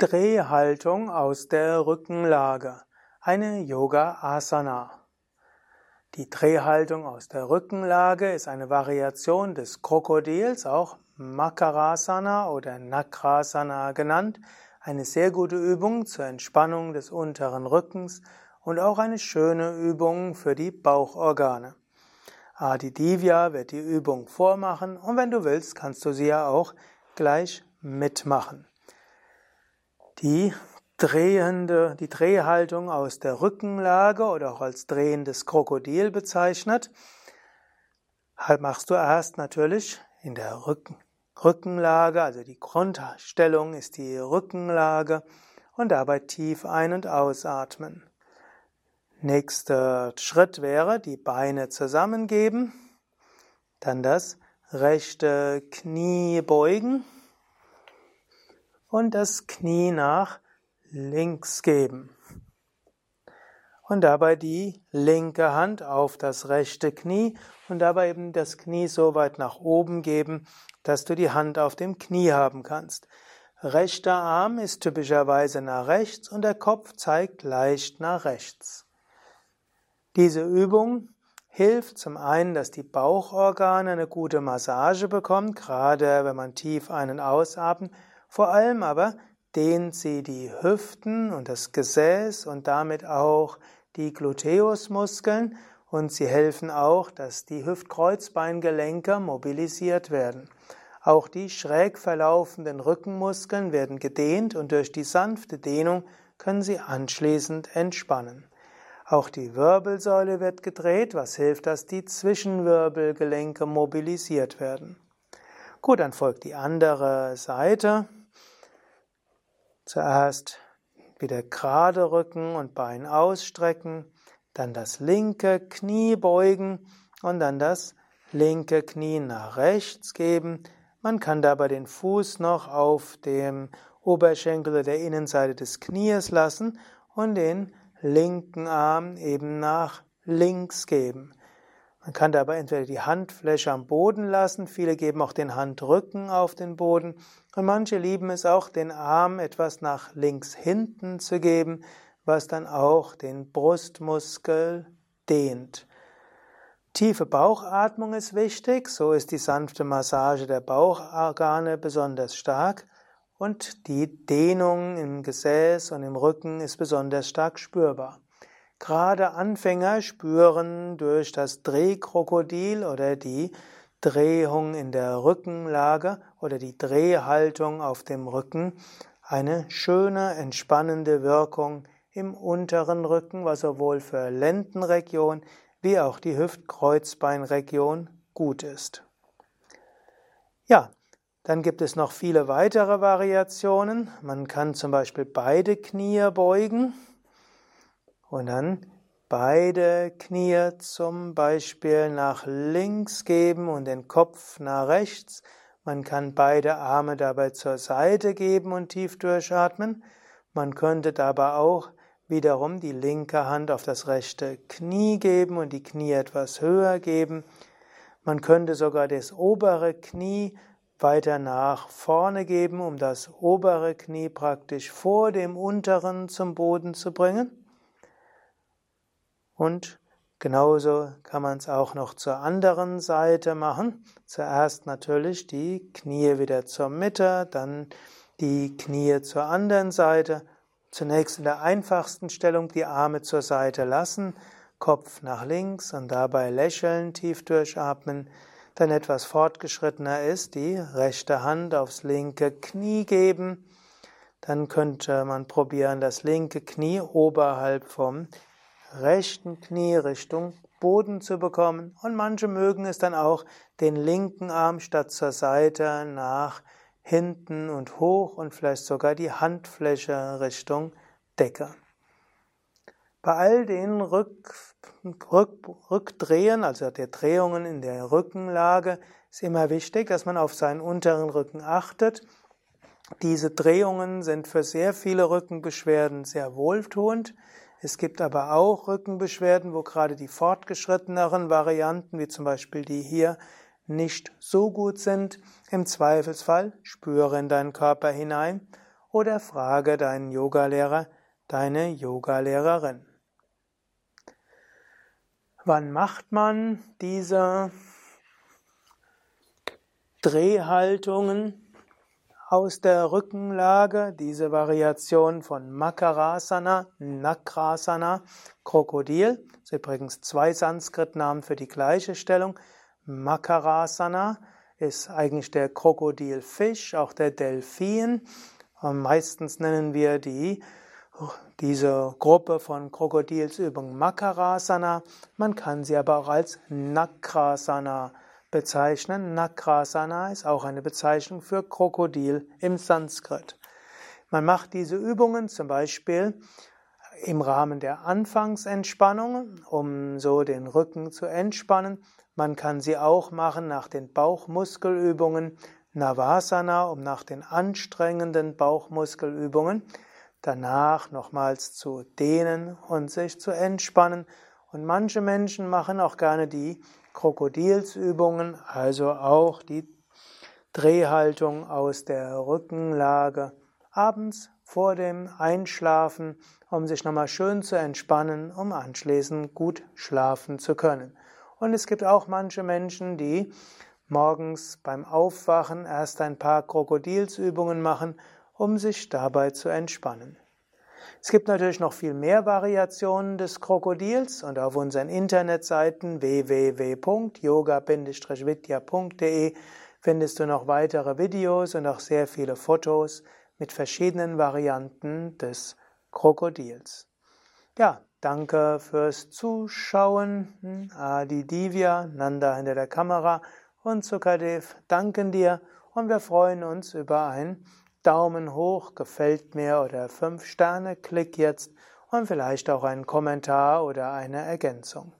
Drehhaltung aus der Rückenlage, eine Yoga Asana. Die Drehhaltung aus der Rückenlage ist eine Variation des Krokodils, auch Makarasana oder Nakrasana genannt, eine sehr gute Übung zur Entspannung des unteren Rückens und auch eine schöne Übung für die Bauchorgane. Adi Divya wird die Übung vormachen und wenn du willst, kannst du sie ja auch gleich mitmachen. Die drehende, die Drehhaltung aus der Rückenlage oder auch als drehendes Krokodil bezeichnet, halt machst du erst natürlich in der Rücken, Rückenlage, also die Grundstellung ist die Rückenlage und dabei tief ein- und ausatmen. Nächster Schritt wäre, die Beine zusammengeben, dann das rechte Knie beugen und das Knie nach links geben. Und dabei die linke Hand auf das rechte Knie und dabei eben das Knie so weit nach oben geben, dass du die Hand auf dem Knie haben kannst. Rechter Arm ist typischerweise nach rechts und der Kopf zeigt leicht nach rechts. Diese Übung hilft zum einen, dass die Bauchorgane eine gute Massage bekommen, gerade wenn man tief ein- und ausatmet, vor allem aber dehnt sie die Hüften und das Gesäß und damit auch die Gluteusmuskeln und sie helfen auch, dass die Hüftkreuzbeingelenke mobilisiert werden. Auch die schräg verlaufenden Rückenmuskeln werden gedehnt und durch die sanfte Dehnung können sie anschließend entspannen. Auch die Wirbelsäule wird gedreht, was hilft, dass die Zwischenwirbelgelenke mobilisiert werden. Gut, dann folgt die andere Seite. Zuerst wieder gerade Rücken und Bein ausstrecken, dann das linke Knie beugen und dann das linke Knie nach rechts geben. Man kann dabei den Fuß noch auf dem Oberschenkel oder der Innenseite des Knies lassen und den linken Arm eben nach links geben. Man kann dabei entweder die Handfläche am Boden lassen, viele geben auch den Handrücken auf den Boden und manche lieben es auch, den Arm etwas nach links hinten zu geben, was dann auch den Brustmuskel dehnt. Tiefe Bauchatmung ist wichtig, so ist die sanfte Massage der Bauchorgane besonders stark und die Dehnung im Gesäß und im Rücken ist besonders stark spürbar. Gerade Anfänger spüren durch das Drehkrokodil oder die Drehung in der Rückenlage oder die Drehhaltung auf dem Rücken eine schöne, entspannende Wirkung im unteren Rücken, was sowohl für Lendenregion wie auch die Hüftkreuzbeinregion gut ist. Ja, dann gibt es noch viele weitere Variationen. Man kann zum Beispiel beide Knie beugen. Und dann beide Knie zum Beispiel nach links geben und den Kopf nach rechts. Man kann beide Arme dabei zur Seite geben und tief durchatmen. Man könnte dabei auch wiederum die linke Hand auf das rechte Knie geben und die Knie etwas höher geben. Man könnte sogar das obere Knie weiter nach vorne geben, um das obere Knie praktisch vor dem unteren zum Boden zu bringen. Und genauso kann man es auch noch zur anderen Seite machen. Zuerst natürlich die Knie wieder zur Mitte, dann die Knie zur anderen Seite. Zunächst in der einfachsten Stellung die Arme zur Seite lassen, Kopf nach links und dabei lächeln, tief durchatmen. Dann etwas fortgeschrittener ist, die rechte Hand aufs linke Knie geben. Dann könnte man probieren, das linke Knie oberhalb vom rechten Knie Richtung Boden zu bekommen. Und manche mögen es dann auch, den linken Arm statt zur Seite nach hinten und hoch und vielleicht sogar die Handfläche Richtung Decke. Bei all den Rück, Rück, Rückdrehen, also der Drehungen in der Rückenlage, ist immer wichtig, dass man auf seinen unteren Rücken achtet. Diese Drehungen sind für sehr viele Rückenbeschwerden sehr wohltuend. Es gibt aber auch Rückenbeschwerden, wo gerade die fortgeschritteneren Varianten, wie zum Beispiel die hier, nicht so gut sind. Im Zweifelsfall spüre in deinen Körper hinein oder frage deinen Yogalehrer, deine Yogalehrerin. Wann macht man diese Drehhaltungen aus der Rückenlage, diese Variation von Makarasana, Nakrasana, Krokodil, das ist übrigens zwei Sanskrit-Namen für die gleiche Stellung. Makarasana ist eigentlich der Krokodilfisch, auch der Delfin. Meistens nennen wir die, diese Gruppe von Krokodilsübungen Makarasana. Man kann sie aber auch als Nakrasana bezeichnen. Nakrasana ist auch eine Bezeichnung für Krokodil im Sanskrit. Man macht diese Übungen zum Beispiel im Rahmen der Anfangsentspannung, um so den Rücken zu entspannen. Man kann sie auch machen nach den Bauchmuskelübungen, Navasana, um nach den anstrengenden Bauchmuskelübungen danach nochmals zu dehnen und sich zu entspannen. Und manche Menschen machen auch gerne die Krokodilsübungen, also auch die Drehhaltung aus der Rückenlage abends vor dem Einschlafen, um sich nochmal schön zu entspannen, um anschließend gut schlafen zu können. Und es gibt auch manche Menschen, die morgens beim Aufwachen erst ein paar Krokodilsübungen machen, um sich dabei zu entspannen. Es gibt natürlich noch viel mehr Variationen des Krokodils und auf unseren Internetseiten www.yoga-vidya.de findest du noch weitere Videos und auch sehr viele Fotos mit verschiedenen Varianten des Krokodils. Ja, danke fürs Zuschauen. Adi Divya, Nanda hinter der Kamera und Sukadev danken dir und wir freuen uns über ein Daumen hoch, gefällt mir oder fünf Sterne, klick jetzt und vielleicht auch einen Kommentar oder eine Ergänzung.